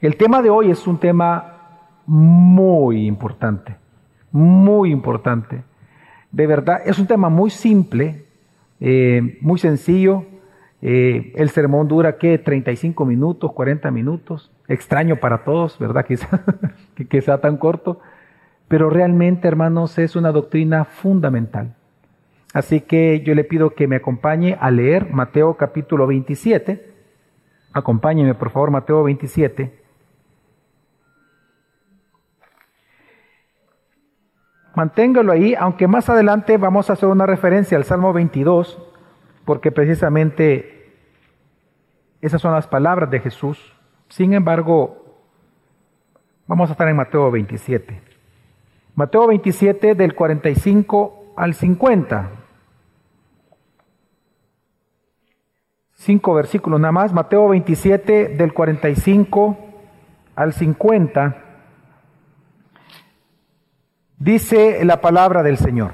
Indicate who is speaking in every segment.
Speaker 1: El tema de hoy es un tema muy importante, muy importante. De verdad, es un tema muy simple, eh, muy sencillo. Eh, el sermón dura, ¿qué? 35 minutos, 40 minutos. Extraño para todos, ¿verdad? Quizá, que sea tan corto. Pero realmente, hermanos, es una doctrina fundamental. Así que yo le pido que me acompañe a leer Mateo capítulo 27. Acompáñeme, por favor, Mateo 27. Manténgalo ahí, aunque más adelante vamos a hacer una referencia al Salmo 22, porque precisamente esas son las palabras de Jesús. Sin embargo, vamos a estar en Mateo 27. Mateo 27 del 45 al 50. Cinco versículos nada más. Mateo 27 del 45 al 50. Dice la palabra del Señor.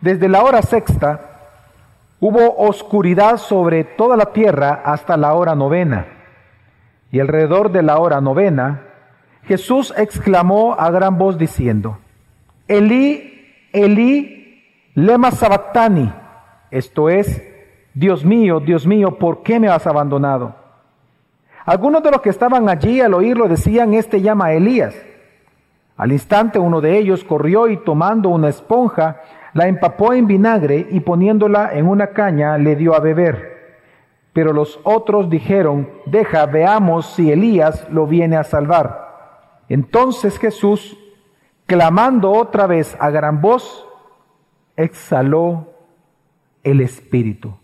Speaker 1: Desde la hora sexta hubo oscuridad sobre toda la tierra hasta la hora novena. Y alrededor de la hora novena, Jesús exclamó a gran voz diciendo, Elí, Elí, lema sabactani, esto es, Dios mío, Dios mío, ¿por qué me has abandonado? Algunos de los que estaban allí al oírlo decían, este llama a Elías. Al instante uno de ellos corrió y tomando una esponja, la empapó en vinagre y poniéndola en una caña le dio a beber. Pero los otros dijeron, deja, veamos si Elías lo viene a salvar. Entonces Jesús, clamando otra vez a gran voz, exhaló el Espíritu.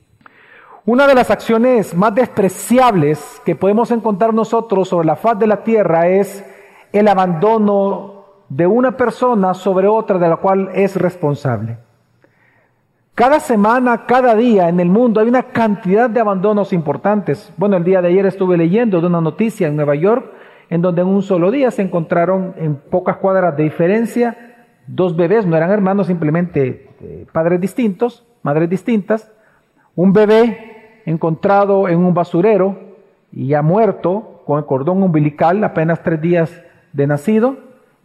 Speaker 1: Una de las acciones más despreciables que podemos encontrar nosotros sobre la faz de la tierra es el abandono de una persona sobre otra de la cual es responsable. Cada semana, cada día en el mundo hay una cantidad de abandonos importantes. Bueno, el día de ayer estuve leyendo de una noticia en Nueva York en donde en un solo día se encontraron en pocas cuadras de diferencia dos bebés, no eran hermanos, simplemente eh, padres distintos, madres distintas, un bebé encontrado en un basurero y ya muerto con el cordón umbilical, apenas tres días de nacido,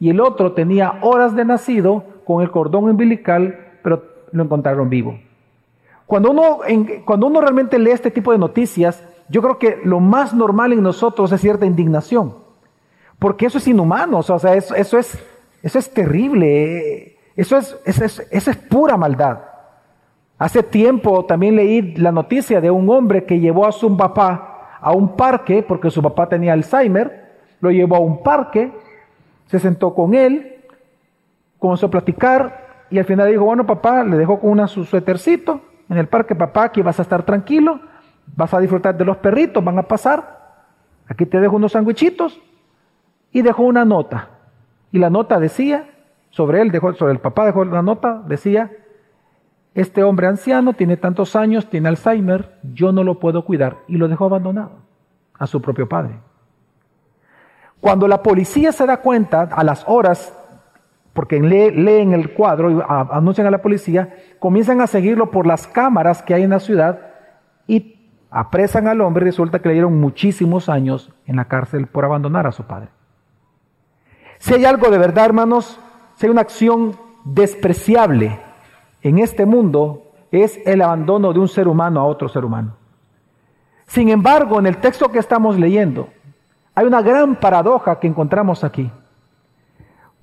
Speaker 1: y el otro tenía horas de nacido con el cordón umbilical, pero lo encontraron vivo. Cuando uno, cuando uno realmente lee este tipo de noticias, yo creo que lo más normal en nosotros es cierta indignación porque eso es inhumano, o sea, eso, es, eso es terrible, eso es, eso, es, eso es pura maldad. Hace tiempo también leí la noticia de un hombre que llevó a su papá a un parque, porque su papá tenía Alzheimer, lo llevó a un parque, se sentó con él, comenzó a platicar y al final dijo, bueno papá, le dejó con una su suétercito en el parque, papá, aquí vas a estar tranquilo, vas a disfrutar de los perritos, van a pasar, aquí te dejo unos sandwichitos, y dejó una nota. Y la nota decía, sobre él, dejó, sobre el papá dejó la nota, decía, este hombre anciano tiene tantos años, tiene Alzheimer, yo no lo puedo cuidar. Y lo dejó abandonado a su propio padre. Cuando la policía se da cuenta a las horas, porque leen el cuadro y anuncian a la policía, comienzan a seguirlo por las cámaras que hay en la ciudad y apresan al hombre resulta que le dieron muchísimos años en la cárcel por abandonar a su padre. Si hay algo de verdad, hermanos, si hay una acción despreciable en este mundo, es el abandono de un ser humano a otro ser humano. Sin embargo, en el texto que estamos leyendo, hay una gran paradoja que encontramos aquí.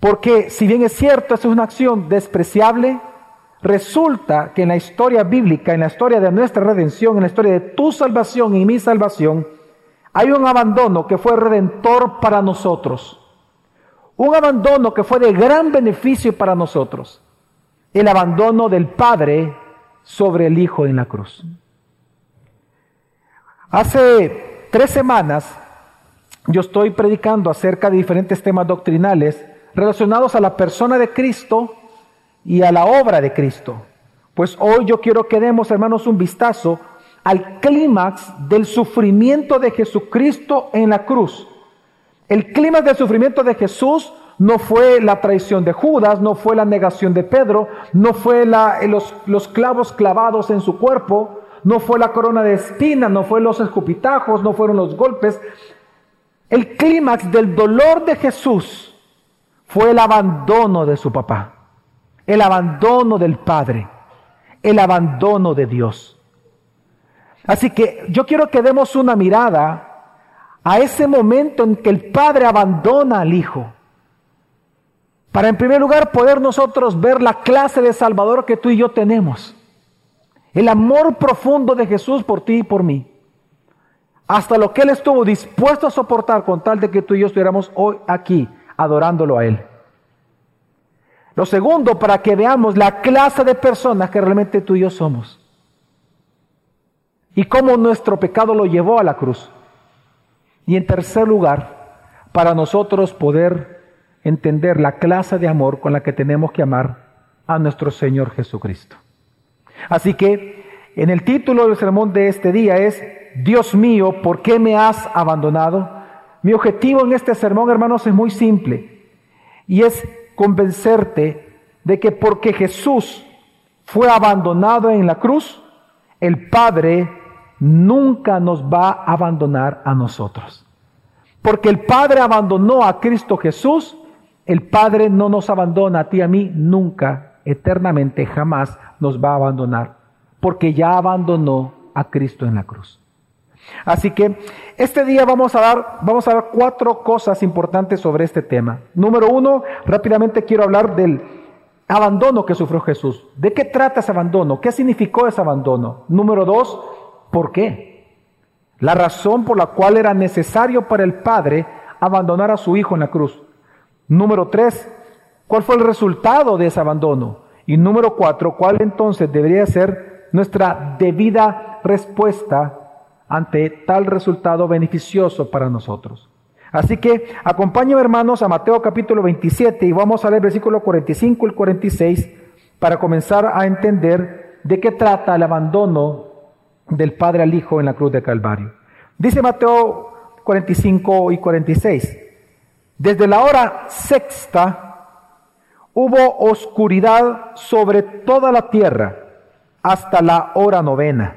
Speaker 1: Porque si bien es cierto, es una acción despreciable, resulta que en la historia bíblica, en la historia de nuestra redención, en la historia de tu salvación y mi salvación, hay un abandono que fue redentor para nosotros. Un abandono que fue de gran beneficio para nosotros. El abandono del Padre sobre el Hijo en la cruz. Hace tres semanas yo estoy predicando acerca de diferentes temas doctrinales relacionados a la persona de Cristo y a la obra de Cristo. Pues hoy yo quiero que demos, hermanos, un vistazo al clímax del sufrimiento de Jesucristo en la cruz. El clima del sufrimiento de Jesús no fue la traición de Judas, no fue la negación de Pedro, no fue los, los clavos clavados en su cuerpo, no fue la corona de espinas, no fue los escupitajos, no fueron los golpes. El clímax del dolor de Jesús fue el abandono de su papá, el abandono del Padre, el abandono de Dios. Así que yo quiero que demos una mirada a ese momento en que el Padre abandona al Hijo. Para en primer lugar poder nosotros ver la clase de Salvador que tú y yo tenemos. El amor profundo de Jesús por ti y por mí. Hasta lo que Él estuvo dispuesto a soportar con tal de que tú y yo estuviéramos hoy aquí adorándolo a Él. Lo segundo, para que veamos la clase de personas que realmente tú y yo somos. Y cómo nuestro pecado lo llevó a la cruz. Y en tercer lugar, para nosotros poder entender la clase de amor con la que tenemos que amar a nuestro Señor Jesucristo. Así que en el título del sermón de este día es, Dios mío, ¿por qué me has abandonado? Mi objetivo en este sermón, hermanos, es muy simple y es convencerte de que porque Jesús fue abandonado en la cruz, el Padre nunca nos va a abandonar a nosotros. Porque el Padre abandonó a Cristo Jesús, el Padre no nos abandona a ti a mí nunca, eternamente, jamás nos va a abandonar, porque ya abandonó a Cristo en la cruz. Así que este día vamos a dar, vamos a dar cuatro cosas importantes sobre este tema. Número uno, rápidamente quiero hablar del abandono que sufrió Jesús. ¿De qué trata ese abandono? ¿Qué significó ese abandono? Número dos, ¿Por qué? La razón por la cual era necesario para el Padre abandonar a su Hijo en la cruz. Número tres, ¿cuál fue el resultado de ese abandono? Y número cuatro, ¿cuál entonces debería ser nuestra debida respuesta ante tal resultado beneficioso para nosotros? Así que acompáñenme hermanos a Mateo capítulo 27 y vamos a leer versículo 45 y 46 para comenzar a entender de qué trata el abandono del Padre al Hijo en la cruz de Calvario. Dice Mateo 45 y 46, desde la hora sexta hubo oscuridad sobre toda la tierra hasta la hora novena.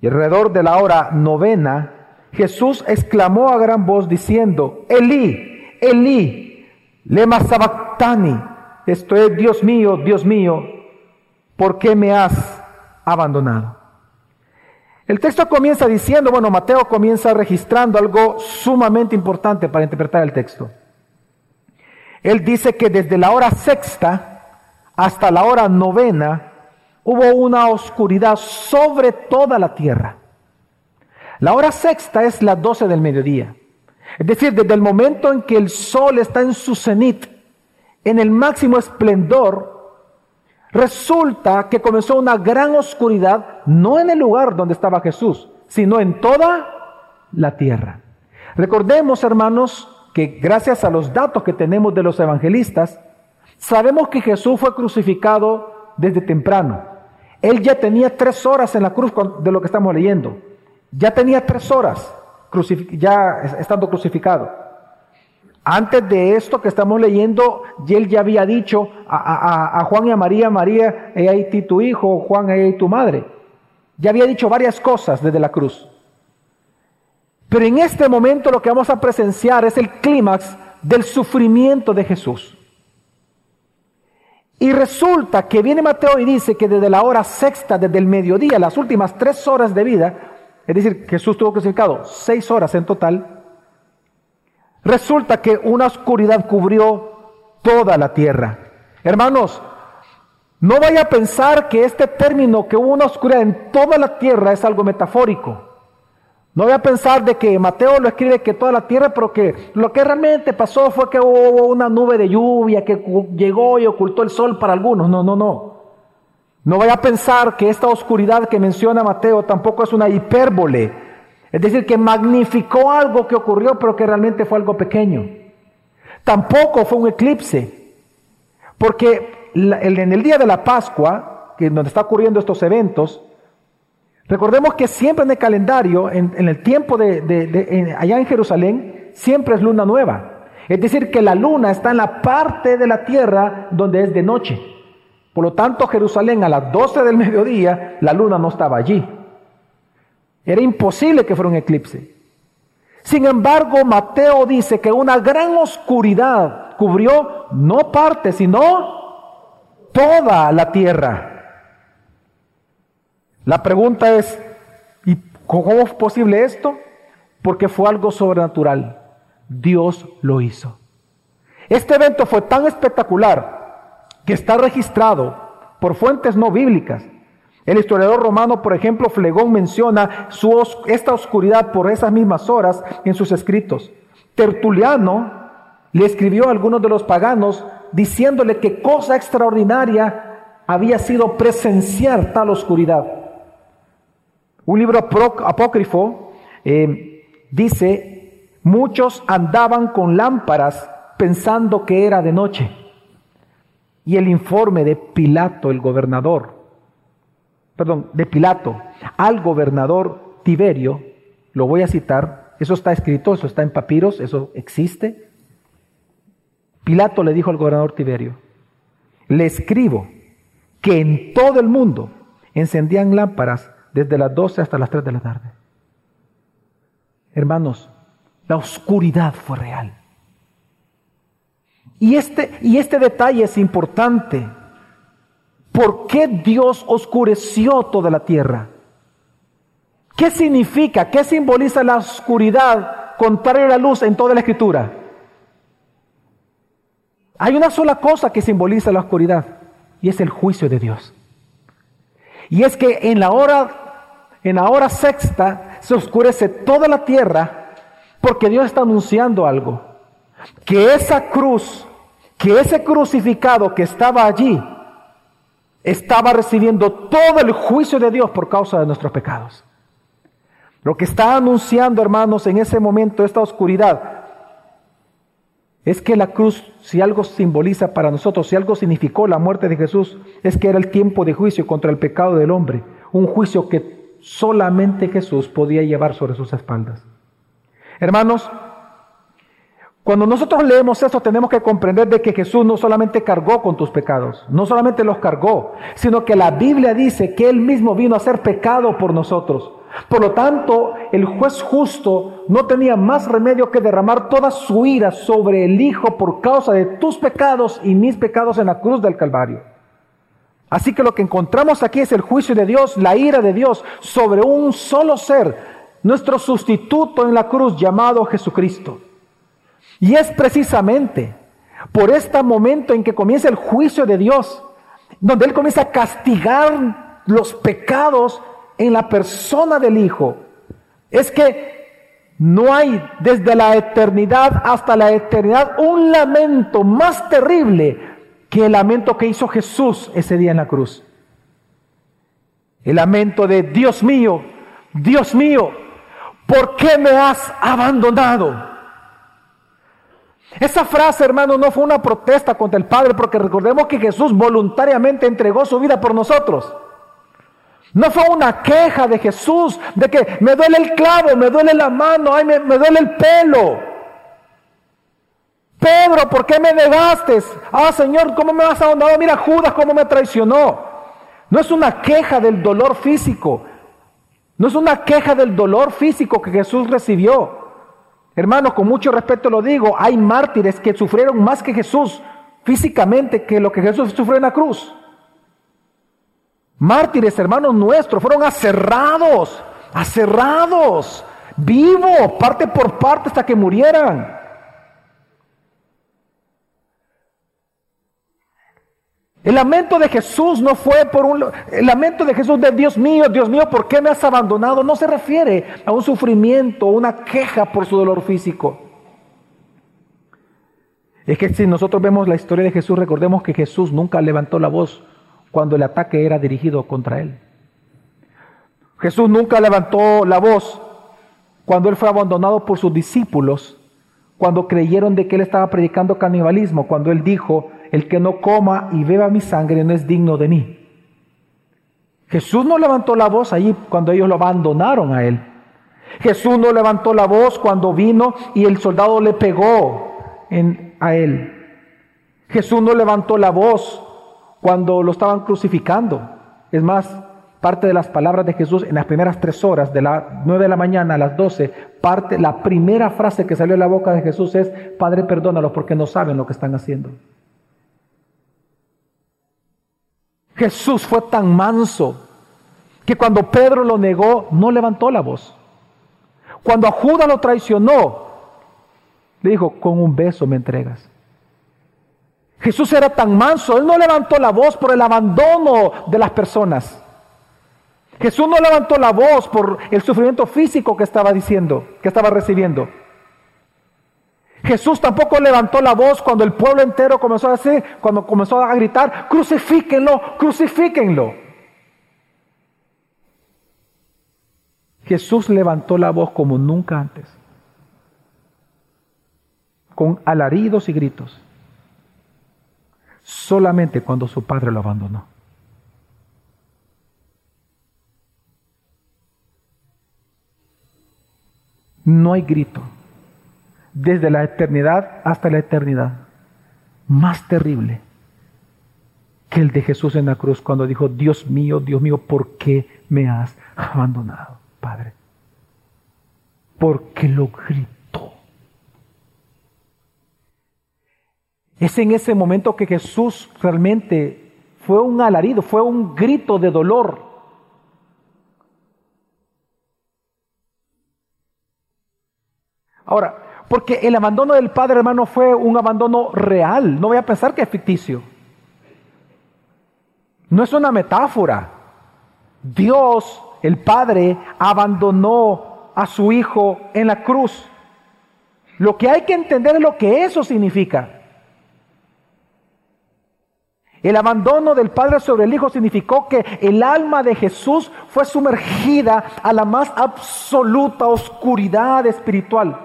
Speaker 1: Y alrededor de la hora novena, Jesús exclamó a gran voz diciendo, Elí, Elí, lema sabactani, esto es Dios mío, Dios mío, ¿por qué me has abandonado? El texto comienza diciendo, bueno, Mateo comienza registrando algo sumamente importante para interpretar el texto. Él dice que desde la hora sexta hasta la hora novena hubo una oscuridad sobre toda la tierra. La hora sexta es las doce del mediodía. Es decir, desde el momento en que el sol está en su cenit, en el máximo esplendor, Resulta que comenzó una gran oscuridad, no en el lugar donde estaba Jesús, sino en toda la tierra. Recordemos, hermanos, que gracias a los datos que tenemos de los evangelistas, sabemos que Jesús fue crucificado desde temprano. Él ya tenía tres horas en la cruz de lo que estamos leyendo. Ya tenía tres horas ya estando crucificado. Antes de esto que estamos leyendo, él ya había dicho a, Juan y a María, María, he ahí tu hijo, Juan, he ahí tu madre. Ya había dicho varias cosas desde la cruz. Pero en este momento lo que vamos a presenciar es el clímax del sufrimiento de Jesús. Y resulta que viene Mateo y dice que desde la hora sexta, desde el mediodía, las últimas tres horas de vida, es decir, Jesús tuvo crucificado seis horas en total, Resulta que una oscuridad cubrió toda la tierra. Hermanos, no vaya a pensar que este término que hubo una oscuridad en toda la tierra es algo metafórico. No voy a pensar de que Mateo lo escribe que toda la tierra, pero que lo que realmente pasó fue que hubo una nube de lluvia que llegó y ocultó el sol para algunos. No, no, no. No vaya a pensar que esta oscuridad que menciona Mateo tampoco es una hipérbole es decir, que magnificó algo que ocurrió, pero que realmente fue algo pequeño. Tampoco fue un eclipse, porque en el día de la Pascua, donde está ocurriendo estos eventos, recordemos que siempre en el calendario, en, el tiempo de, allá en Jerusalén, siempre es luna nueva. Es decir, que la luna está en la parte de la tierra donde es de noche. Por lo tanto, Jerusalén a las 12 del mediodía, la luna no estaba allí. Era imposible que fuera un eclipse. Sin embargo, Mateo dice que una gran oscuridad cubrió no parte, sino toda la tierra. La pregunta es, ¿y cómo es posible esto? Porque fue algo sobrenatural. Dios lo hizo. Este evento fue tan espectacular que está registrado por fuentes no bíblicas. El historiador romano, por ejemplo, Flegón menciona esta oscuridad por esas mismas horas en sus escritos. Tertuliano le escribió a algunos de los paganos diciéndole que cosa extraordinaria había sido presenciar tal oscuridad. Un libro apócrifo eh, dice, muchos andaban con lámparas pensando que era de noche. Y el informe de Pilato, el gobernador, perdón, de Pilato al gobernador Tiberio, lo voy a citar, eso está escrito, eso está en papiros, eso existe. Pilato le dijo al gobernador Tiberio, le escribo que en todo el mundo encendían lámparas desde las 12 hasta las 3 de la tarde. Hermanos, la oscuridad fue real. Y este, y este detalle es importante. ¿Por qué Dios oscureció toda la tierra? ¿Qué significa? ¿Qué simboliza la oscuridad contrario a la luz en toda la escritura? Hay una sola cosa que simboliza la oscuridad y es el juicio de Dios. Y es que en la hora, en la hora sexta se oscurece toda la tierra porque Dios está anunciando algo. Que esa cruz que ese crucificado que estaba allí estaba recibiendo todo el juicio de Dios por causa de nuestros pecados. Lo que está anunciando, hermanos, en ese momento, esta oscuridad, es que la cruz, si algo simboliza para nosotros, si algo significó la muerte de Jesús, es que era el tiempo de juicio contra el pecado del hombre, un juicio que solamente Jesús podía llevar sobre sus espaldas. Hermanos, cuando nosotros leemos esto tenemos que comprender de que Jesús no solamente cargó con tus pecados, no solamente los cargó, sino que la Biblia dice que Él mismo vino a ser pecado por nosotros. Por lo tanto, el juez justo no tenía más remedio que derramar toda su ira sobre el Hijo por causa de tus pecados y mis pecados en la cruz del Calvario. Así que lo que encontramos aquí es el juicio de Dios, la ira de Dios sobre un solo ser, nuestro sustituto en la cruz llamado Jesucristo. Y es precisamente por este momento en que comienza el juicio de Dios, donde Él comienza a castigar los pecados en la persona del Hijo, es que no hay desde la eternidad hasta la eternidad un lamento más terrible que el lamento que hizo Jesús ese día en la cruz. El lamento de Dios mío, Dios mío, ¿por qué me has abandonado? Esa frase, hermano, no fue una protesta contra el Padre, porque recordemos que Jesús voluntariamente entregó su vida por nosotros. No fue una queja de Jesús de que me duele el clavo, me duele la mano, ay, me, me duele el pelo. Pedro, ¿por qué me negaste? Ah, Señor, ¿cómo me has abandonado? Mira, Judas, ¿cómo me traicionó? No es una queja del dolor físico. No es una queja del dolor físico que Jesús recibió. Hermanos, con mucho respeto lo digo, hay mártires que sufrieron más que Jesús físicamente que lo que Jesús sufrió en la cruz. Mártires, hermanos nuestros, fueron aserrados, aserrados, vivos, parte por parte hasta que murieran. El lamento de Jesús no fue por un... El lamento de Jesús de Dios mío, Dios mío, ¿por qué me has abandonado? No se refiere a un sufrimiento, una queja por su dolor físico. Es que si nosotros vemos la historia de Jesús, recordemos que Jesús nunca levantó la voz cuando el ataque era dirigido contra él. Jesús nunca levantó la voz cuando él fue abandonado por sus discípulos, cuando creyeron de que él estaba predicando canibalismo, cuando él dijo, el que no coma y beba mi sangre no es digno de mí. Jesús no levantó la voz allí cuando ellos lo abandonaron a él. Jesús no levantó la voz cuando vino y el soldado le pegó en, a él. Jesús no levantó la voz cuando lo estaban crucificando. Es más, parte de las palabras de Jesús en las primeras tres horas, de las nueve de la mañana a las doce, parte, la primera frase que salió de la boca de Jesús es, Padre, perdónalos porque no saben lo que están haciendo. Jesús fue tan manso que cuando Pedro lo negó, no levantó la voz. Cuando a Judas lo traicionó, le dijo, con un beso me entregas. Jesús era tan manso, él no levantó la voz por el abandono de las personas. Jesús no levantó la voz por el sufrimiento físico que estaba diciendo, que estaba recibiendo. Jesús tampoco levantó la voz cuando el pueblo entero comenzó a decir, cuando comenzó a gritar, crucifíquenlo, crucifíquenlo. Jesús levantó la voz como nunca antes, con alaridos y gritos, solamente cuando su padre lo abandonó. No hay grito, desde la eternidad hasta la eternidad, más terrible que el de Jesús en la cruz cuando dijo, Dios mío, Dios mío, ¿por qué me has abandonado, Padre? Porque lo gritó. Es en ese momento que Jesús realmente fue un alarido, fue un grito de dolor. Ahora, porque el abandono del Padre, hermano, fue un abandono real. No voy a pensar que es ficticio. No es una metáfora. Dios, el Padre, abandonó a su Hijo en la cruz. Lo que hay que entender es lo que eso significa. El abandono del Padre sobre el Hijo significó que el alma de Jesús fue sumergida a la más absoluta oscuridad espiritual.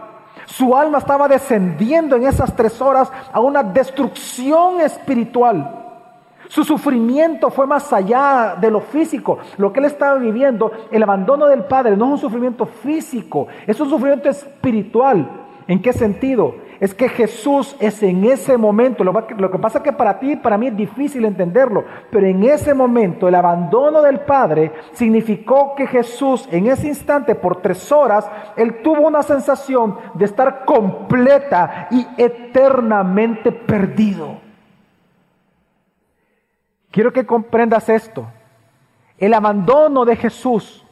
Speaker 1: Su alma estaba descendiendo en esas tres horas a una destrucción espiritual. Su sufrimiento fue más allá de lo físico. Lo que él estaba viviendo, el abandono del Padre, no es un sufrimiento físico, es un sufrimiento espiritual. ¿En qué sentido? Es que Jesús es en ese momento, lo, que pasa es que para ti y para mí es difícil entenderlo, pero en ese momento el abandono del Padre significó que Jesús en ese instante, por tres horas, él tuvo una sensación de estar completa y eternamente perdido. Quiero que comprendas esto. El abandono de Jesús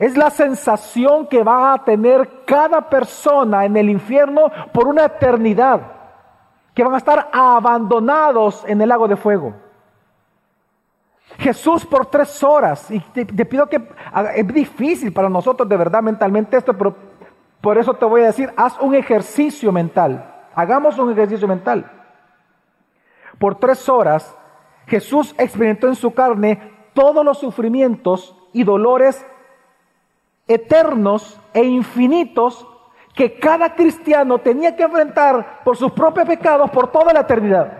Speaker 1: es la sensación que va a tener cada persona en el infierno por una eternidad, que van a estar abandonados en el lago de fuego. Jesús por tres horas, y te, pido que es difícil para nosotros de verdad mentalmente esto, pero por eso te voy a decir, haz un ejercicio mental, hagamos un ejercicio mental. Por tres horas, Jesús experimentó en su carne todos los sufrimientos y dolores eternos e infinitos que cada cristiano tenía que enfrentar por sus propios pecados por toda la eternidad.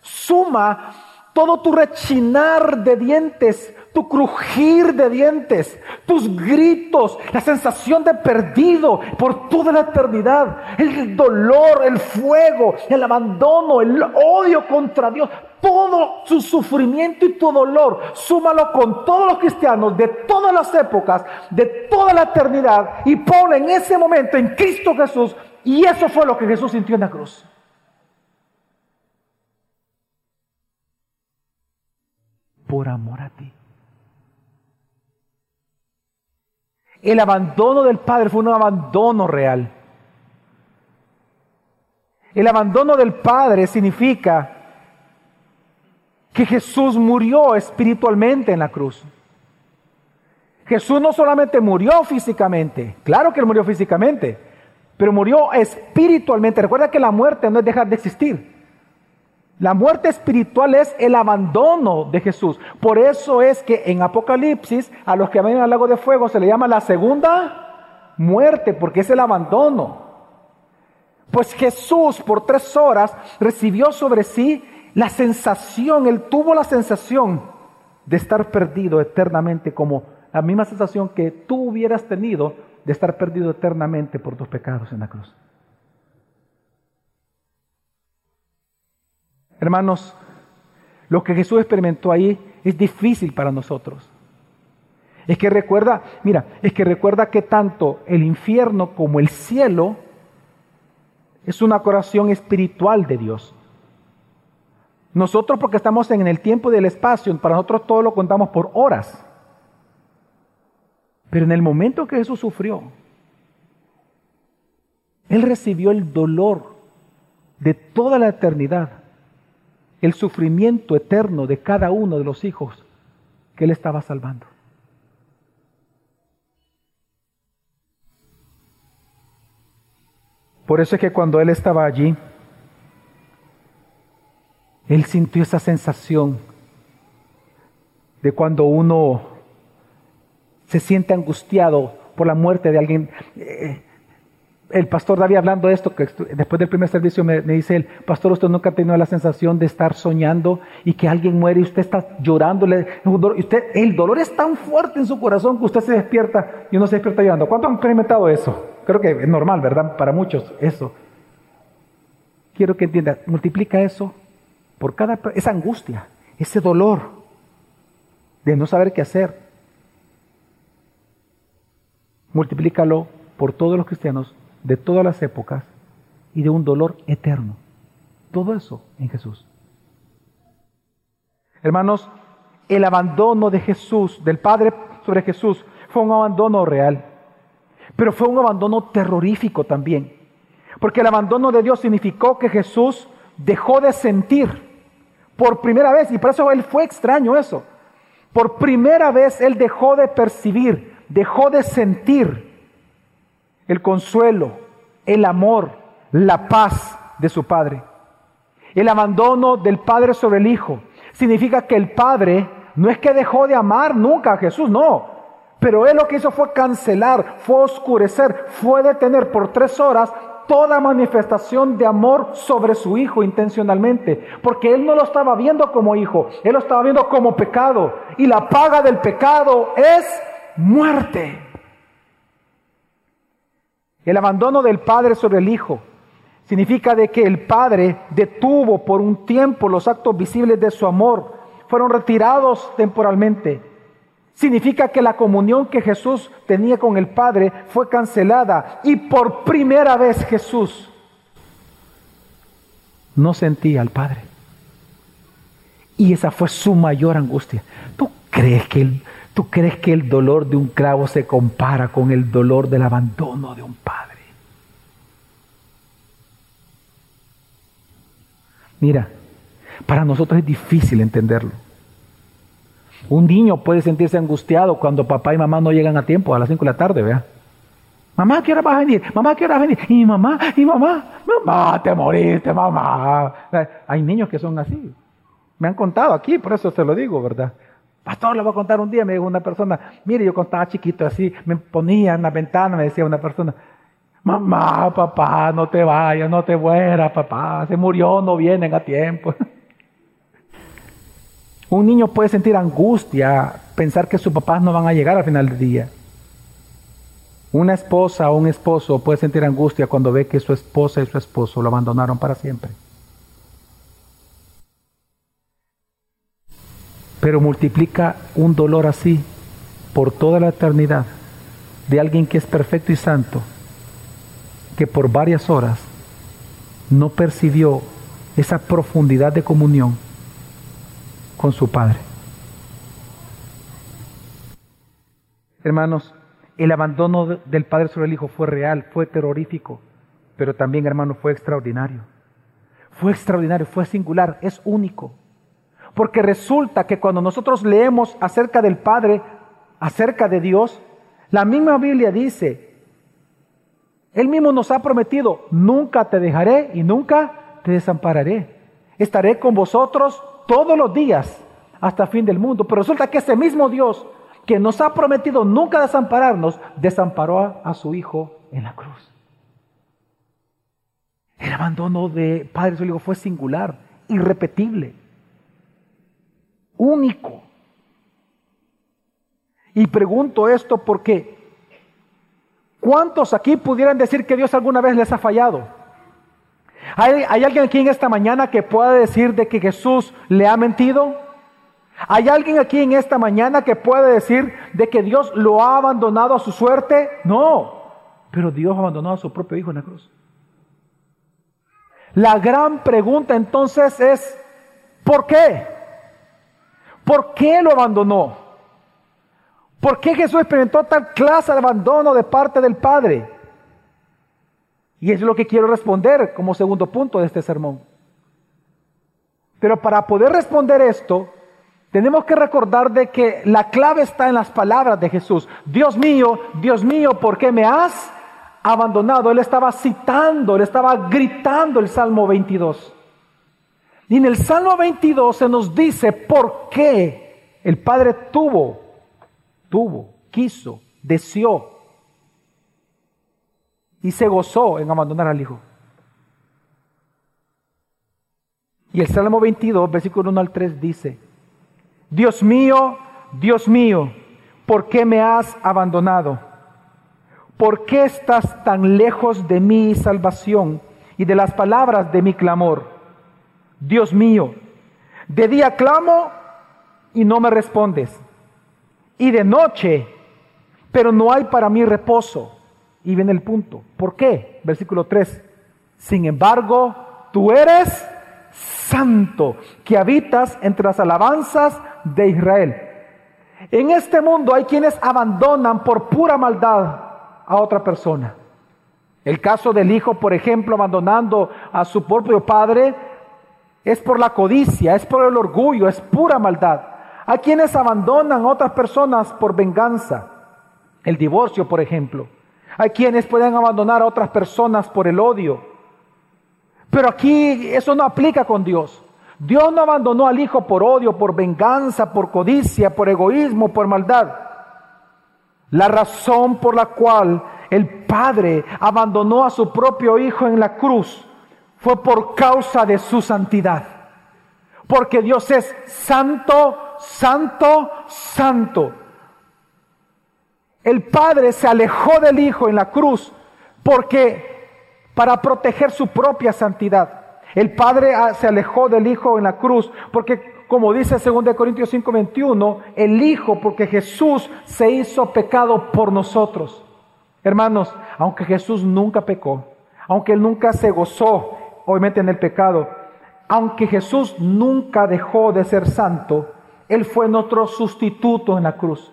Speaker 1: Suma todo tu rechinar de dientes, tu crujir de dientes, tus gritos, la sensación de perdido por toda la eternidad, el dolor, el fuego, el abandono, el odio contra Dios, todo su sufrimiento y tu dolor, súmalo con todos los cristianos de todas las épocas, de toda la eternidad y ponlo en ese momento en Cristo Jesús. Y eso fue lo que Jesús sintió en la cruz. Por amor a ti. El abandono del Padre fue un abandono real. El abandono del Padre significa que Jesús murió espiritualmente en la cruz. Jesús no solamente murió físicamente, claro que él murió físicamente, pero murió espiritualmente. Recuerda que la muerte no es dejar de existir. La muerte espiritual es el abandono de Jesús. Por eso es que en Apocalipsis a los que van al lago de fuego se le llama la segunda muerte, porque es el abandono. Pues Jesús por tres horas recibió sobre sí la sensación, él tuvo la sensación de estar perdido eternamente, como la misma sensación que tú hubieras tenido de estar perdido eternamente por tus pecados en la cruz. Hermanos, lo que Jesús experimentó ahí es difícil para nosotros. Es que recuerda, mira, es que recuerda que tanto el infierno como el cielo es una corazón espiritual de Dios. Nosotros porque estamos en el tiempo y del espacio, para nosotros todo lo contamos por horas. Pero en el momento que Jesús sufrió, Él recibió el dolor de toda la eternidad, el sufrimiento eterno de cada uno de los hijos que Él estaba salvando. Por eso es que cuando Él estaba allí, Él sintió esa sensación de cuando uno se siente angustiado por la muerte de alguien. Eh, el pastor David hablando de esto, que después del primer servicio me, dice el pastor, usted nunca ha tenido la sensación de estar soñando y que alguien muere y usted está llorando. Usted, el dolor es tan fuerte en su corazón que usted se despierta y uno se despierta llorando. ¿Cuánto han experimentado eso? Creo que es normal, ¿verdad? Para muchos eso. Quiero que entienda, multiplica eso por cada, esa angustia, ese dolor de no saber qué hacer. Multiplícalo por todos los cristianos de todas las épocas y de un dolor eterno. Todo eso en Jesús. Hermanos, el abandono de Jesús, del Padre sobre Jesús, fue un abandono real, pero fue un abandono terrorífico también, porque el abandono de Dios significó que Jesús dejó de sentir por primera vez, y por eso él fue extraño eso, por primera vez él dejó de percibir, dejó de sentir el consuelo, el amor, la paz de su Padre. El abandono del Padre sobre el Hijo significa que el Padre no es que dejó de amar nunca a Jesús, no. Pero él lo que hizo fue cancelar, fue oscurecer, fue detener por tres horas toda manifestación de amor sobre su hijo intencionalmente, porque él no lo estaba viendo como hijo, él lo estaba viendo como pecado, y la paga del pecado es muerte. El abandono del Padre sobre el Hijo significa de que el Padre detuvo por un tiempo los actos visibles de su amor, fueron retirados temporalmente. Significa que la comunión que Jesús tenía con el Padre fue cancelada y por primera vez Jesús no sentía al Padre. Y esa fue su mayor angustia. ¿Tú crees que el, ¿Tú crees que el dolor de un clavo se compara con el dolor del abandono de un padre? Mira, para nosotros es difícil entenderlo. Un niño puede sentirse angustiado cuando papá y mamá no llegan a tiempo, a las 5 de la tarde, vea. Mamá, ¿qué hora vas a venir? Mamá, ¿qué hora vas a venir? Y mamá, y mamá, mamá, te moriste, mamá. Hay niños que son así. Me han contado aquí, por eso se lo digo, ¿verdad? Pastor, le voy a contar un día, me dijo una persona, mire, yo cuando estaba chiquito así, me ponía en la ventana, me decía una persona, mamá, papá, no te vayas, no te mueras, papá, se murió, no vienen a tiempo. Un niño puede sentir angustia, pensar que sus papás no van a llegar al final del día. Una esposa o un esposo puede sentir angustia cuando ve que su esposa y su esposo lo abandonaron para siempre. Pero multiplica un dolor así por toda la eternidad de alguien que es perfecto y santo, que por varias horas no percibió esa profundidad de comunión con su Padre. Hermanos, el abandono del Padre sobre el Hijo fue real, fue terrorífico, pero también, hermanos, fue extraordinario. Fue extraordinario, fue singular, es único. Porque resulta que cuando nosotros leemos acerca del Padre, acerca de Dios, la misma Biblia dice, Él mismo nos ha prometido, nunca te dejaré y nunca te desampararé. Estaré con vosotros todos los días hasta el fin del mundo. Pero resulta que ese mismo Dios que nos ha prometido nunca desampararnos, desamparó a, su Hijo en la cruz. El abandono de Padre y fue singular, irrepetible único. Y pregunto esto porque ¿cuántos aquí pudieran decir que Dios alguna vez les ha fallado? ¿Hay, ¿Hay, alguien aquí en esta mañana que pueda decir de que Jesús le ha mentido? ¿Hay alguien aquí en esta mañana que puede decir de que Dios lo ha abandonado a su suerte? No, pero Dios abandonó a su propio Hijo en la cruz. La gran pregunta entonces es, ¿por qué? ¿Por qué lo abandonó? ¿Por qué Jesús experimentó tal clase de abandono de parte del Padre? Y es lo que quiero responder como segundo punto de este sermón. Pero para poder responder esto, tenemos que recordar de que la clave está en las palabras de Jesús. Dios mío, Dios mío, ¿por qué me has abandonado? Él estaba citando, él estaba gritando el Salmo 22. Y en el Salmo 22 se nos dice por qué el Padre tuvo, tuvo, quiso, deseó y se gozó en abandonar al Hijo. Y el Salmo 22, versículo 1 al 3 dice, Dios mío, Dios mío, ¿por qué me has abandonado? ¿Por qué estás tan lejos de mi salvación y de las palabras de mi clamor? Dios mío, de día clamo y no me respondes, y de noche, pero no hay para mí reposo. Y viene el punto. ¿Por qué? Versículo 3. Sin embargo, tú eres santo, que habitas entre las alabanzas de Israel. En este mundo hay quienes abandonan por pura maldad a otra persona. El caso del hijo, por ejemplo, abandonando a su propio padre, es por la codicia, es por el orgullo, es pura maldad. Hay quienes abandonan a otras personas por venganza. El divorcio, por ejemplo. Hay quienes pueden abandonar a otras personas por el odio. Pero aquí eso no aplica con Dios. Dios no abandonó al Hijo por odio, por venganza, por codicia, por egoísmo, por maldad. La razón por la cual el Padre abandonó a su propio Hijo en la cruz fue por causa de su santidad. Porque Dios es santo, santo, santo. El Padre se alejó del Hijo en la cruz porque para proteger su propia santidad. El Padre ah, se alejó del Hijo en la cruz porque, como dice 2 Corintios 5:21, el Hijo, porque Jesús se hizo pecado por nosotros. Hermanos, aunque Jesús nunca pecó, aunque Él nunca se gozó, obviamente, en el pecado, aunque Jesús nunca dejó de ser santo, Él fue nuestro sustituto en la cruz.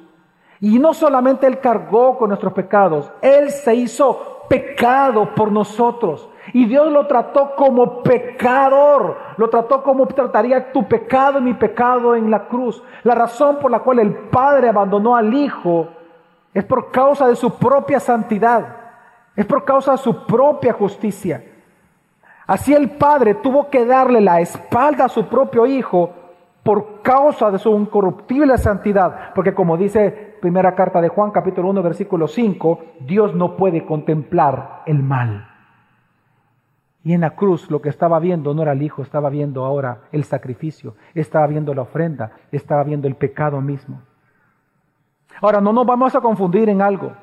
Speaker 1: Y no solamente Él cargó con nuestros pecados, Él se hizo pecado por nosotros. Y Dios lo trató como pecador, lo trató como trataría tu pecado y mi pecado en la cruz. La razón por la cual el Padre abandonó al Hijo es por causa de su propia santidad, es por causa de su propia justicia. Así el Padre tuvo que darle la espalda a su propio Hijo por causa de su incorruptible santidad, porque como dice primera carta de Juan, capítulo 1, versículo 5, Dios no puede contemplar el mal. Y en la cruz lo que estaba viendo no era el Hijo, estaba viendo ahora el sacrificio, estaba viendo la ofrenda, estaba viendo el pecado mismo. Ahora, no nos vamos a confundir en algo.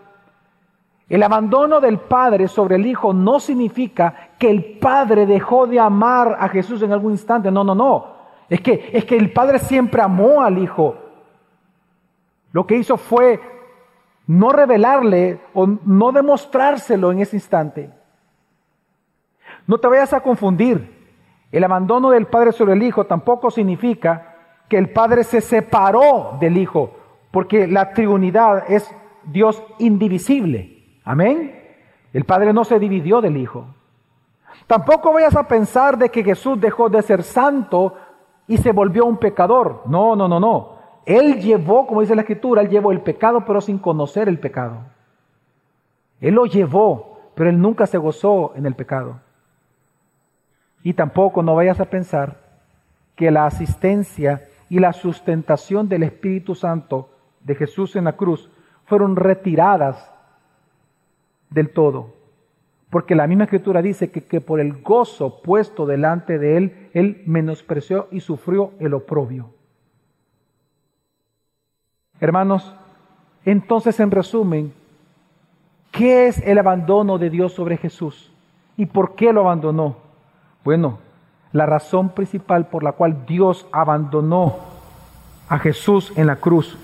Speaker 1: El abandono del Padre sobre el Hijo no significa que el Padre dejó de amar a Jesús en algún instante. No, no, no. Es que, es que el Padre siempre amó al Hijo. Lo que hizo fue no revelarle o no demostrárselo en ese instante. No te vayas a confundir. El abandono del Padre sobre el Hijo tampoco significa que el Padre se separó del Hijo, porque la Trinidad es Dios indivisible. Amén. El Padre no se dividió del Hijo. Tampoco vayas a pensar de que Jesús dejó de ser santo y se volvió un pecador. No, no, no, no. Él llevó, como dice la escritura, él llevó el pecado, pero sin conocer el pecado. Él lo llevó, pero él nunca se gozó en el pecado. Y tampoco no vayas a pensar que la asistencia y la sustentación del Espíritu Santo de Jesús en la cruz fueron retiradas del todo. Porque la misma escritura dice que, que por el gozo puesto delante de él, él menospreció y sufrió el oprobio. Hermanos, entonces en resumen, ¿qué es el abandono de Dios sobre Jesús? ¿Y por qué lo abandonó? Bueno, la razón principal por la cual Dios abandonó a Jesús en la cruz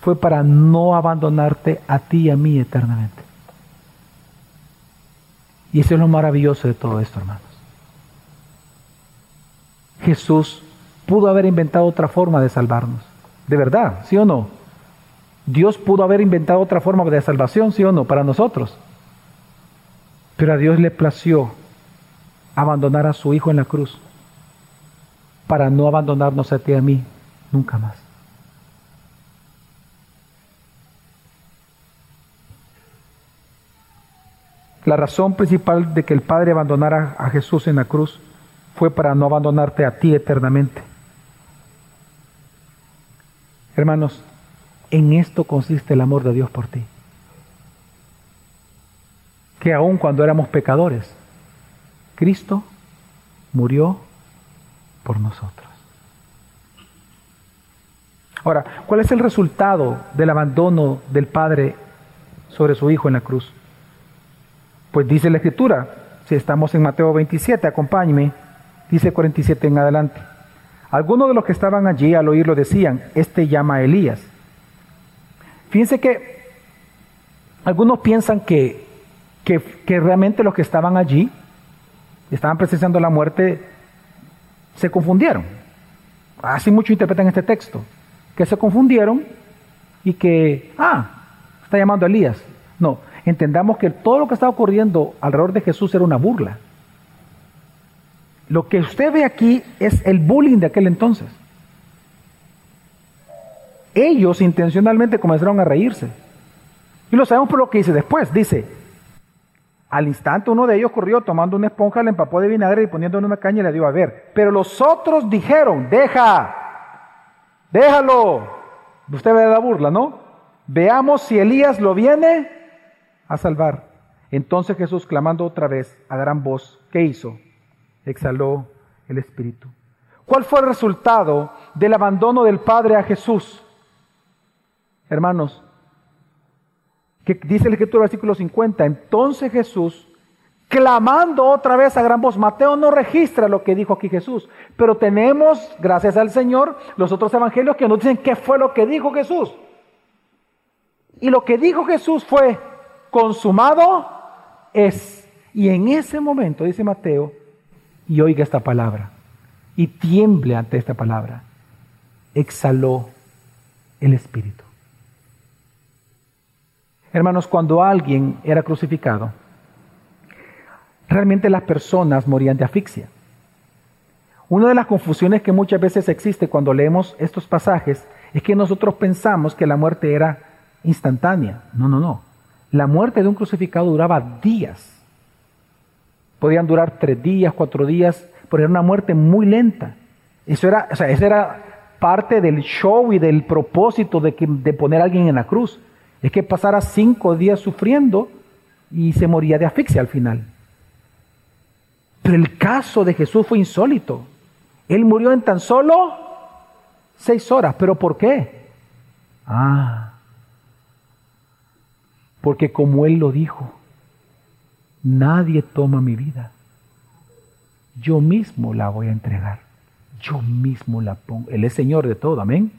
Speaker 1: fue para no abandonarte a ti y a mí eternamente. Y eso es lo maravilloso de todo esto, hermanos. Jesús pudo haber inventado otra forma de salvarnos. De verdad, ¿sí o no? Dios pudo haber inventado otra forma de salvación, ¿sí o no? Para nosotros. Pero a Dios le plació abandonar a su Hijo en la cruz para no abandonarnos a ti y a mí nunca más. La razón principal de que el Padre abandonara a Jesús en la cruz fue para no abandonarte a ti eternamente. Hermanos, en esto consiste el amor de Dios por ti. Que aun cuando éramos pecadores, Cristo murió por nosotros. Ahora, ¿cuál es el resultado del abandono del Padre sobre su Hijo en la cruz? Pues dice la Escritura, si estamos en Mateo 27, acompáñeme, dice 47 en adelante. Algunos de los que estaban allí al oírlo decían, este llama a Elías. Fíjense que algunos piensan que, que, realmente los que estaban allí, estaban presenciando la muerte, se confundieron. Así muchos interpretan este texto, que se confundieron y que, ah, está llamando a Elías. No, entendamos que todo lo que estaba ocurriendo alrededor de Jesús era una burla. Lo que usted ve aquí es el bullying de aquel entonces. Ellos intencionalmente comenzaron a reírse. Y lo sabemos por lo que dice después. Dice, al instante uno de ellos corrió tomando una esponja, la empapó de vinagre y poniendo en una caña y le dio a ver. Pero los otros dijeron, deja, déjalo. Usted ve la burla, ¿no? Veamos si Elías lo viene a salvar. Entonces Jesús, clamando otra vez a gran voz, ¿qué hizo? Exhaló el Espíritu. ¿Cuál fue el resultado del abandono del Padre a Jesús? Hermanos, que dice el escritura versículo 50, entonces Jesús, clamando otra vez a gran voz, Mateo no registra lo que dijo aquí Jesús, pero tenemos, gracias al Señor, los otros evangelios que nos dicen qué fue lo que dijo Jesús. Y lo que dijo Jesús fue, consumado es. Y en ese momento, dice Mateo, y oiga esta palabra, y tiemble ante esta palabra, exhaló el Espíritu. Hermanos, cuando alguien era crucificado, realmente las personas morían de asfixia. Una de las confusiones que muchas veces existe cuando leemos estos pasajes es que nosotros pensamos que la muerte era instantánea. No, no, no. La muerte de un crucificado duraba días. Podían durar tres días, cuatro días, pero era una muerte muy lenta. Eso era, o sea, eso era parte del show y del propósito de, que, de poner a alguien en la cruz es que pasara cinco días sufriendo y se moría de asfixia al final. Pero el caso de Jesús fue insólito. Él murió en tan solo seis horas. ¿Pero por qué? Ah, porque como Él lo dijo, nadie toma mi vida. Yo mismo la voy a entregar. Yo mismo la pongo. Él es Señor de todo, amén.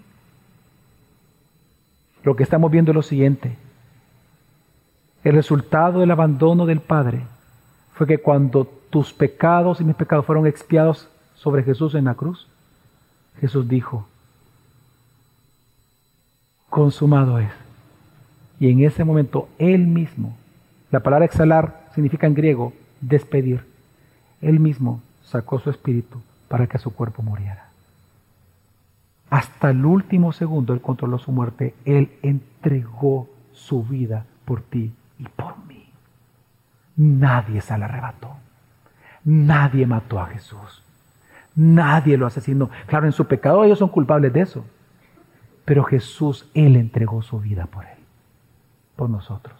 Speaker 1: Lo que estamos viendo es lo siguiente. El resultado del abandono del Padre fue que cuando tus pecados y mis pecados fueron expiados sobre Jesús en la cruz, Jesús dijo, consumado es. Y en ese momento Él mismo, la palabra exhalar significa en griego despedir, Él mismo sacó su espíritu para que su cuerpo muriera. Hasta el último segundo Él controló su muerte. Él entregó su vida por ti y por mí. Nadie se la arrebató. Nadie mató a Jesús. Nadie lo asesinó. Claro, en su pecado ellos son culpables de eso. Pero Jesús, Él entregó su vida por Él, por nosotros.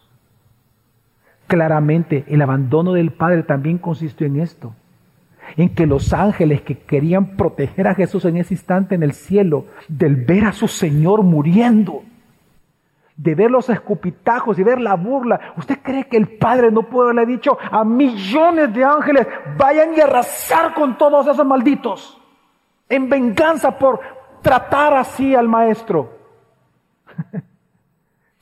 Speaker 1: Claramente, el abandono del Padre también consistió en esto en que los ángeles que querían proteger a Jesús en ese instante en el cielo, del ver a su Señor muriendo, de ver los escupitajos y ver la burla, ¿usted cree que el Padre no puede haberle dicho a millones de ángeles, vayan y arrasar con todos esos malditos, en venganza por, tratar así al maestro.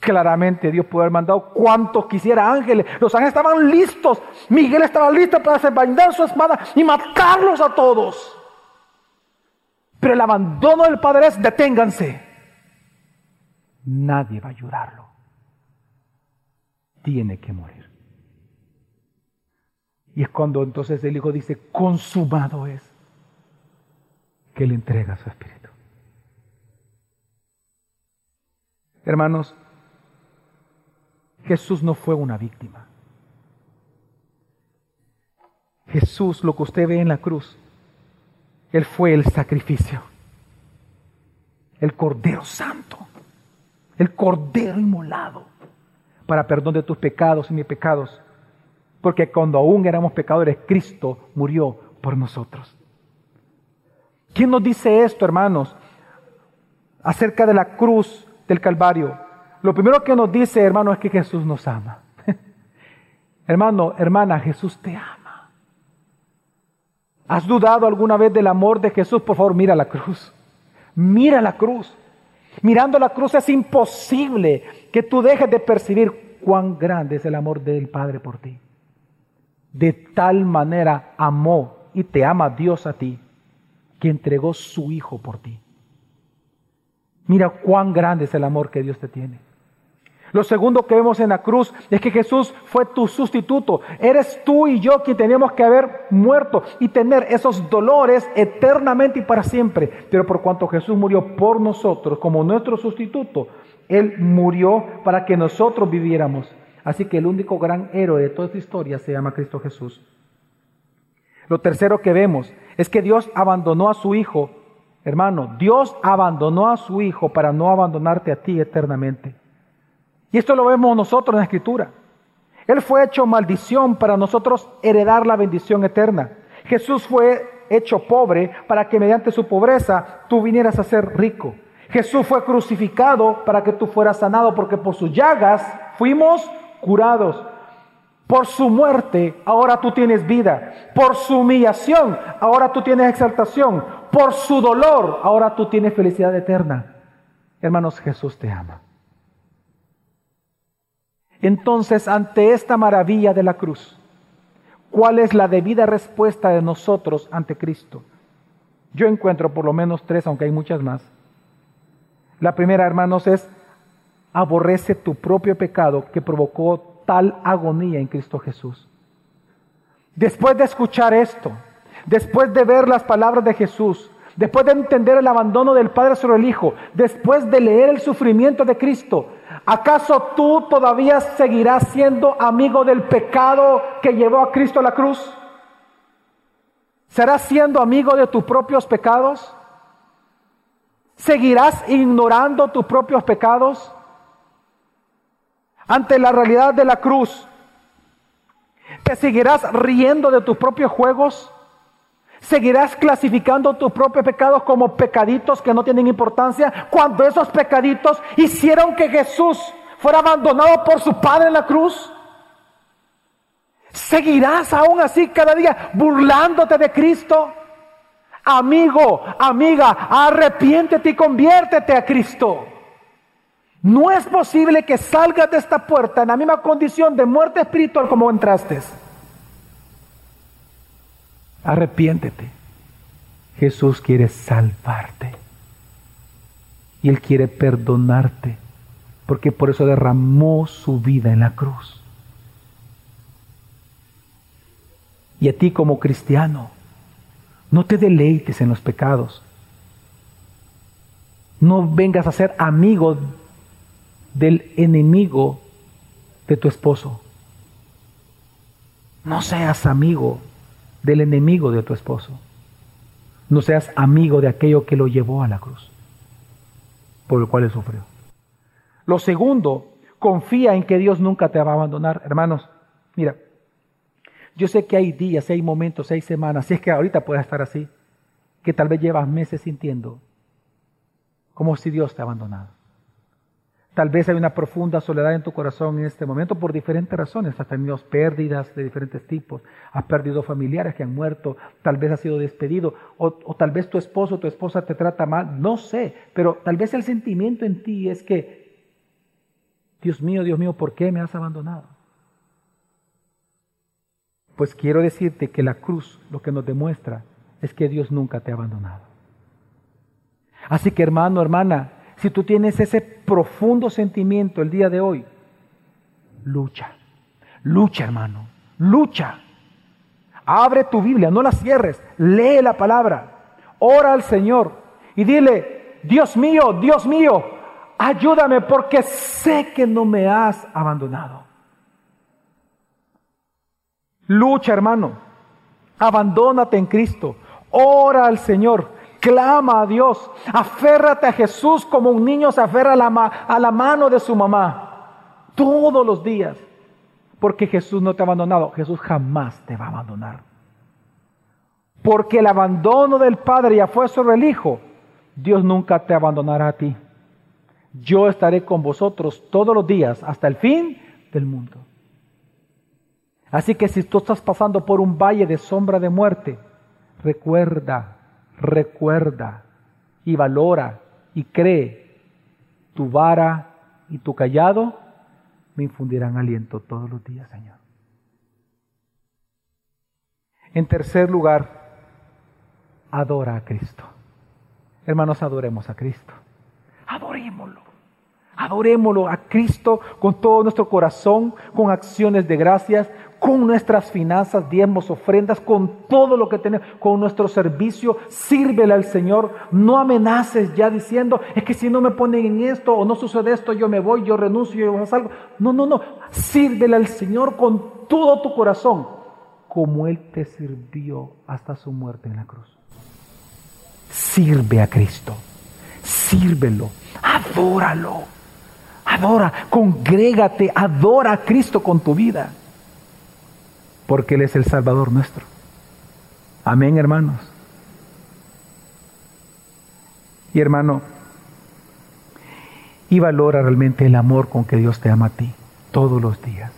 Speaker 1: Claramente Dios pudo haber mandado cuantos quisiera ángeles. Los ángeles estaban listos. Miguel estaba listo para desenvainar su espada y matarlos a todos. Pero el abandono del Padre es deténganse. Nadie va a ayudarlo. Tiene que morir. Y es cuando entonces el Hijo dice, consumado es, que le entrega su espíritu. Hermanos, Jesús no fue una víctima. Jesús, lo que usted ve en la cruz, él fue el sacrificio. El Cordero Santo. El Cordero inmolado para perdón de tus pecados y mis pecados. Porque cuando aún éramos pecadores, Cristo murió por nosotros. ¿Quién nos dice esto, hermanos? Acerca de la cruz del Calvario. Lo primero que nos dice, hermano, es que Jesús nos ama. hermano, hermana, Jesús te ama. ¿Has dudado alguna vez del amor de Jesús? Por favor, mira la cruz. Mira la cruz. Mirando la cruz es imposible que tú dejes de percibir cuán grande es el amor del Padre por ti. De tal manera amó y te ama Dios a ti, que entregó su Hijo por ti. Mira cuán grande es el amor que Dios te tiene. Lo segundo que vemos en la cruz es que Jesús fue tu sustituto. Eres tú y yo quien teníamos que haber muerto y tener esos dolores eternamente y para siempre. Pero por cuanto Jesús murió por nosotros como nuestro sustituto, Él murió para que nosotros viviéramos. Así que el único gran héroe de toda esta historia se llama Cristo Jesús. Lo tercero que vemos es que Dios abandonó a su Hijo. Hermano, Dios abandonó a su Hijo para no abandonarte a ti eternamente. Y esto lo vemos nosotros en la Escritura. Él fue hecho maldición para nosotros heredar la bendición eterna. Jesús fue hecho pobre para que mediante su pobreza tú vinieras a ser rico. Jesús fue crucificado para que tú fueras sanado, porque por sus llagas fuimos curados. Por su muerte, ahora tú tienes vida. Por su humillación, ahora tú tienes exaltación. Por su dolor, ahora tú tienes felicidad eterna. Hermanos, Jesús te ama. Entonces, ante esta maravilla de la cruz, ¿cuál es la debida respuesta de nosotros ante Cristo? Yo encuentro por lo menos tres, aunque hay muchas más. La primera, hermanos, es aborrece tu propio pecado que provocó tal agonía en Cristo Jesús. Después de escuchar esto, después de ver las palabras de Jesús, después de entender el abandono del Padre sobre el Hijo, después de leer el sufrimiento de Cristo, ¿acaso tú todavía seguirás siendo amigo del pecado que llevó a Cristo a la cruz? ¿Serás siendo amigo de tus propios pecados? ¿Seguirás ignorando tus propios pecados? Ante la realidad de la cruz, ¿te seguirás riendo de tus propios juegos? ¿Seguirás clasificando tus propios pecados como pecaditos que no tienen importancia cuando esos pecaditos hicieron que Jesús fuera abandonado por su Padre en la cruz? ¿Seguirás aún así cada día burlándote de Cristo? Amigo, amiga, arrepiéntete y conviértete a Cristo. No es posible que salgas de esta puerta en la misma condición de muerte espiritual como entraste. Arrepiéntete. Jesús quiere salvarte. Y Él quiere perdonarte. Porque por eso derramó su vida en la cruz. Y a ti como cristiano, no te deleites en los pecados. No vengas a ser amigo del enemigo de tu esposo. No seas amigo del enemigo de tu esposo. No seas amigo de aquello que lo llevó a la cruz, por el cual él sufrió. Lo segundo, confía en que Dios nunca te va a abandonar. Hermanos, mira, yo sé que hay días, hay momentos, hay semanas, si es que ahorita puede estar así, que tal vez llevas meses sintiendo como si Dios te ha abandonado. Tal vez hay una profunda soledad en tu corazón en este momento por diferentes razones. Has tenido pérdidas de diferentes tipos. Has perdido familiares que han muerto. Tal vez has sido despedido. O, o, tal vez tu esposo o tu esposa te trata mal. No sé. Pero tal vez el sentimiento en ti es que, Dios mío, Dios mío, ¿por qué me has abandonado? Pues quiero decirte que la cruz lo que nos demuestra es que Dios nunca te ha abandonado. Así que hermano, hermana, si tú tienes ese profundo sentimiento el día de hoy, lucha, lucha hermano, lucha. Abre tu Biblia, no la cierres, lee la palabra, ora al Señor y dile, Dios mío, Dios mío, ayúdame porque sé que no me has abandonado. Lucha, hermano. Abandónate en Cristo. Ora al Señor. Clama a Dios. Aférrate a Jesús como un niño se aferra a la, mano de su mamá. Todos los días. Porque Jesús no te ha abandonado. Jesús jamás te va a abandonar. Porque el abandono del Padre ya fue sobre el Hijo. Dios nunca te abandonará a ti. Yo estaré con vosotros todos los días hasta el fin del mundo. Así que si tú estás pasando por un valle de sombra de muerte, recuerda, recuerda y valora y cree, tu vara y tu callado me infundirán aliento todos los días, Señor. En tercer lugar, adora a Cristo. Hermanos, adoremos a Cristo. Adorémoslo. Adorémoslo a Cristo con todo nuestro corazón, con acciones de gracias, con nuestras finanzas, diezmos, ofrendas, con todo lo que tenemos, con nuestro servicio, sírvele al Señor. No amenaces ya diciendo, es que si no me ponen en esto o no sucede esto, yo me voy, yo renuncio, yo salgo. No, no, no. Sírvele al Señor con todo tu corazón, como Él te sirvió hasta su muerte en la cruz. Sirve a Cristo, sírvelo, adóralo, adora, congrégate, adora a Cristo con tu vida porque Él es el Salvador nuestro. Amén, hermanos. Y hermano, y valora realmente el amor con que Dios te ama a ti todos los días.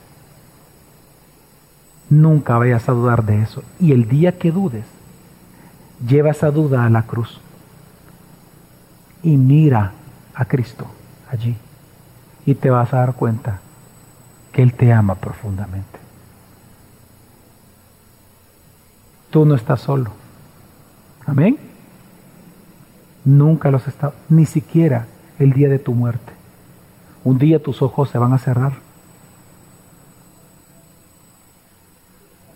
Speaker 1: Nunca vayas a dudar de eso. Y el día que dudes, lleva esa duda a la cruz y mira a Cristo allí. Y te vas a dar cuenta que Él te ama profundamente. Tú no estás solo. Amén. Nunca los estado, ni siquiera el día de tu muerte. Un día tus ojos se van a cerrar.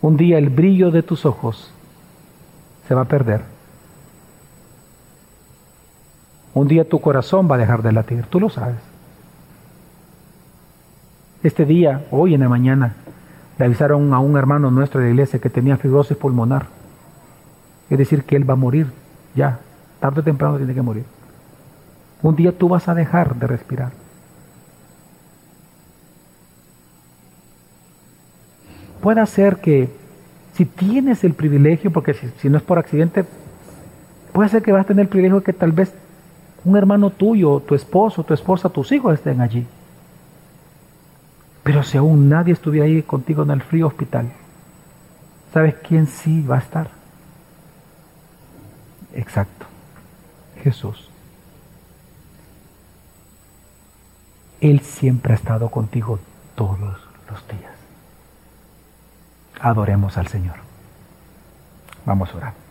Speaker 1: Un día el brillo de tus ojos se va a perder. Un día tu corazón va a dejar de latir, tú lo sabes. Este día, hoy en la mañana, le avisaron a un hermano nuestro de la iglesia que tenía fibrosis pulmonar. Es decir, que él va a morir ya, tarde o temprano tiene que morir. Un día tú vas a dejar de respirar. Puede ser que si tienes el privilegio, porque si, no es por accidente, puede ser que vas a tener el privilegio de que tal vez un hermano tuyo, tu esposo, tu esposa, tus hijos estén allí. Pero si aún nadie estuviera ahí contigo en el frío hospital, ¿sabes quién sí va a estar? Exacto, Jesús. Él siempre ha estado contigo todos los días. Adoremos al Señor. Vamos a orar.